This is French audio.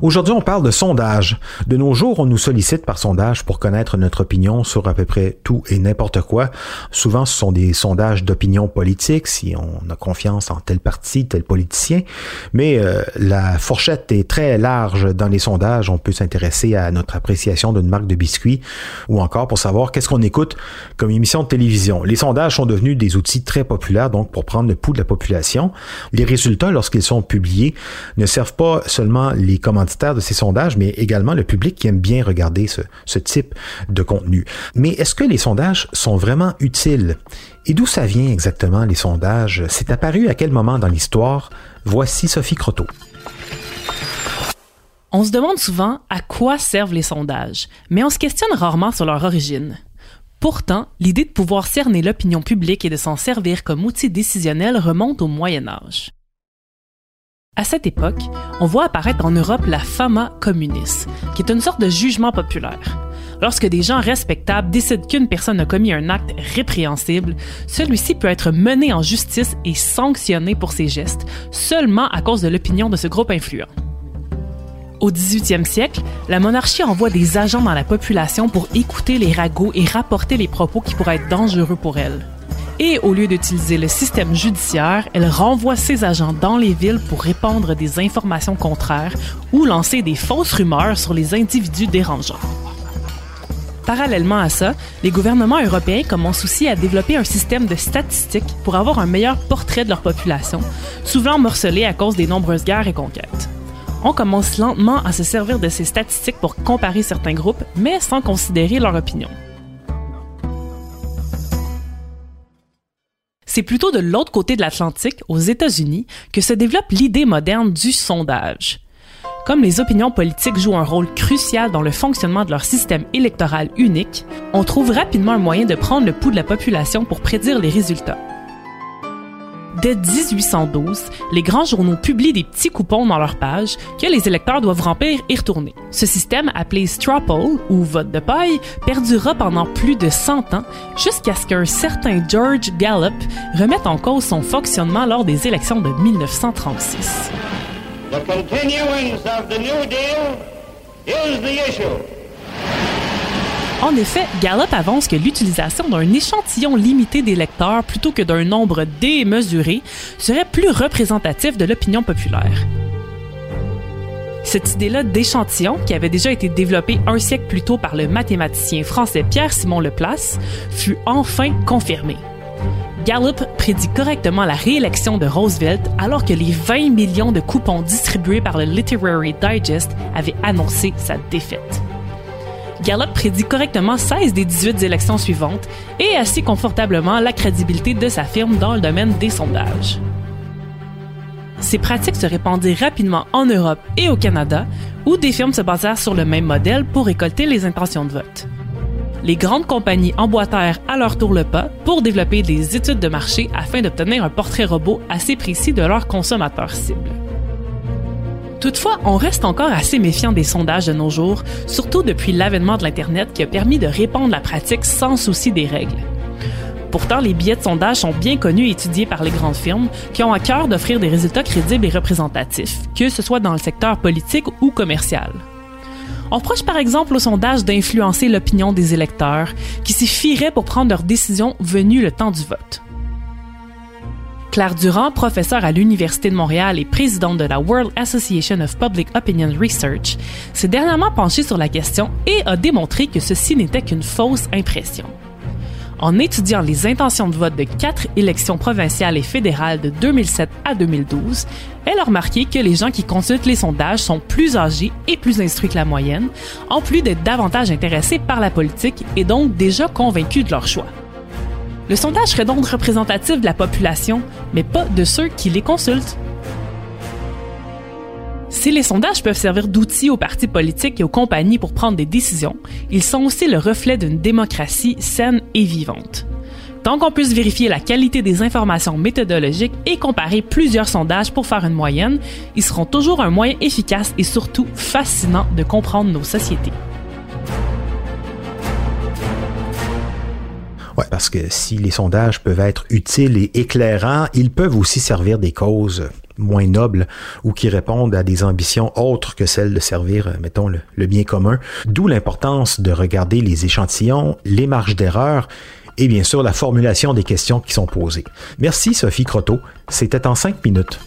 Aujourd'hui, on parle de sondage. De nos jours, on nous sollicite par sondage pour connaître notre opinion sur à peu près tout et n'importe quoi. Souvent, ce sont des sondages d'opinion politique, si on a confiance en tel parti, tel politicien. Mais euh, la fourchette est très large dans les sondages. On peut s'intéresser à notre appréciation d'une marque de biscuits ou encore pour savoir qu'est-ce qu'on écoute comme émission de télévision. Les sondages sont devenus des outils très populaires, donc pour prendre le pouls de la population. Les résultats, lorsqu'ils sont publiés, ne servent pas seulement les commentaires de ces sondages, mais également le public qui aime bien regarder ce, type de contenu. Mais est-ce que les sondages sont vraiment utiles? Et d'où ça vient exactement, les sondages? C'est apparu à quel moment dans l'histoire? Voici Sophie Croteau. On se demande souvent à quoi servent les sondages, mais on se questionne rarement sur leur origine. Pourtant, l'idée de pouvoir cerner l'opinion publique et de s'en servir comme outil décisionnel remonte au Moyen Âge. À cette époque, on voit apparaître en Europe la fama communis, qui est une sorte de jugement populaire. Lorsque des gens respectables décident qu'une personne a commis un acte répréhensible, celui-ci peut être mené en justice et sanctionné pour ses gestes seulement à cause de l'opinion de ce groupe influent. Au 18e siècle, la monarchie envoie des agents dans la population pour écouter les ragots et rapporter les propos qui pourraient être dangereux pour elle. Et au lieu d'utiliser le système judiciaire, elle renvoie ses agents dans les villes pour répandre des informations contraires ou lancer des fausses rumeurs sur les individus dérangeants. Parallèlement à ça, les gouvernements européens commencent aussi à développer un système de statistiques pour avoir un meilleur portrait de leur population, souvent morcelée à cause des nombreuses guerres et conquêtes. On commence lentement à se servir de ces statistiques pour comparer certains groupes, mais sans considérer leur opinion. C'est plutôt de l'autre côté de l'Atlantique, aux États-Unis, que se développe l'idée moderne du sondage. Comme les opinions politiques jouent un rôle crucial dans le fonctionnement de leur système électoral unique, on trouve rapidement un moyen de prendre le pouls de la population pour prédire les résultats. Dès 1812, les grands journaux publient des petits coupons dans leurs pages que les électeurs doivent remplir et retourner. Ce système, appelé straw poll ou vote de paille, perdura pendant plus de 100 ans jusqu'à ce qu'un certain George Gallup remette en cause son fonctionnement lors des élections de 1936. The continuance of the New Deal is the issue. En effet, Gallup avance que l'utilisation d'un échantillon limité d'électeurs plutôt que d'un nombre démesuré serait plus représentatif de l'opinion populaire. Cette idée-là d'échantillon, qui avait déjà été développée un siècle plus tôt par le mathématicien français Pierre-Simon Leplace, fut enfin confirmée. Gallup prédit correctement la réélection de Roosevelt alors que les 20 millions de coupons distribués par le Literary Digest avaient annoncé sa défaite. Gallup prédit correctement 16 des 18 élections suivantes et assit confortablement la crédibilité de sa firme dans le domaine des sondages. Ces pratiques se répandirent rapidement en Europe et au Canada, où des firmes se basèrent sur le même modèle pour récolter les intentions de vote. Les grandes compagnies emboîtèrent à leur tour le pas pour développer des études de marché afin d'obtenir un portrait robot assez précis de leurs consommateurs cibles. Toutefois, on reste encore assez méfiant des sondages de nos jours, surtout depuis l'avènement de l'Internet qui a permis de répandre la pratique sans souci des règles. Pourtant, les billets de sondage sont bien connus et étudiés par les grandes firmes qui ont à cœur d'offrir des résultats crédibles et représentatifs, que ce soit dans le secteur politique ou commercial. On reproche par exemple au sondage d'influencer l'opinion des électeurs qui s'y fieraient pour prendre leurs décisions venues le temps du vote. Claire Durand, professeure à l'Université de Montréal et présidente de la World Association of Public Opinion Research, s'est dernièrement penchée sur la question et a démontré que ceci n'était qu'une fausse impression. en étudiant les intentions de vote de quatre élections provinciales et fédérales de 2007 à 2012, elle a remarqué que les gens qui consultent les sondages sont plus âgés et plus instruits que la moyenne, en plus d'être davantage intéressés par la politique et donc déjà convaincus de leur choix. Le sondage serait donc représentatif de la population, mais pas de ceux qui les consultent. Si les sondages peuvent servir d'outils aux partis politiques et aux compagnies pour prendre des décisions, ils sont aussi le reflet d'une démocratie saine et vivante. Tant qu'on puisse vérifier la qualité des informations méthodologiques et comparer plusieurs sondages pour faire une moyenne, ils seront toujours un moyen efficace et surtout fascinant de comprendre nos sociétés. Parce que si les sondages peuvent être utiles et éclairants, ils peuvent aussi servir des causes moins nobles ou qui répondent à des ambitions autres que celles de servir, mettons, le, le bien commun. D'où l'importance de regarder les échantillons, les marges d'erreur et bien sûr la formulation des questions qui sont posées. Merci Sophie Croteau, c'était en cinq minutes.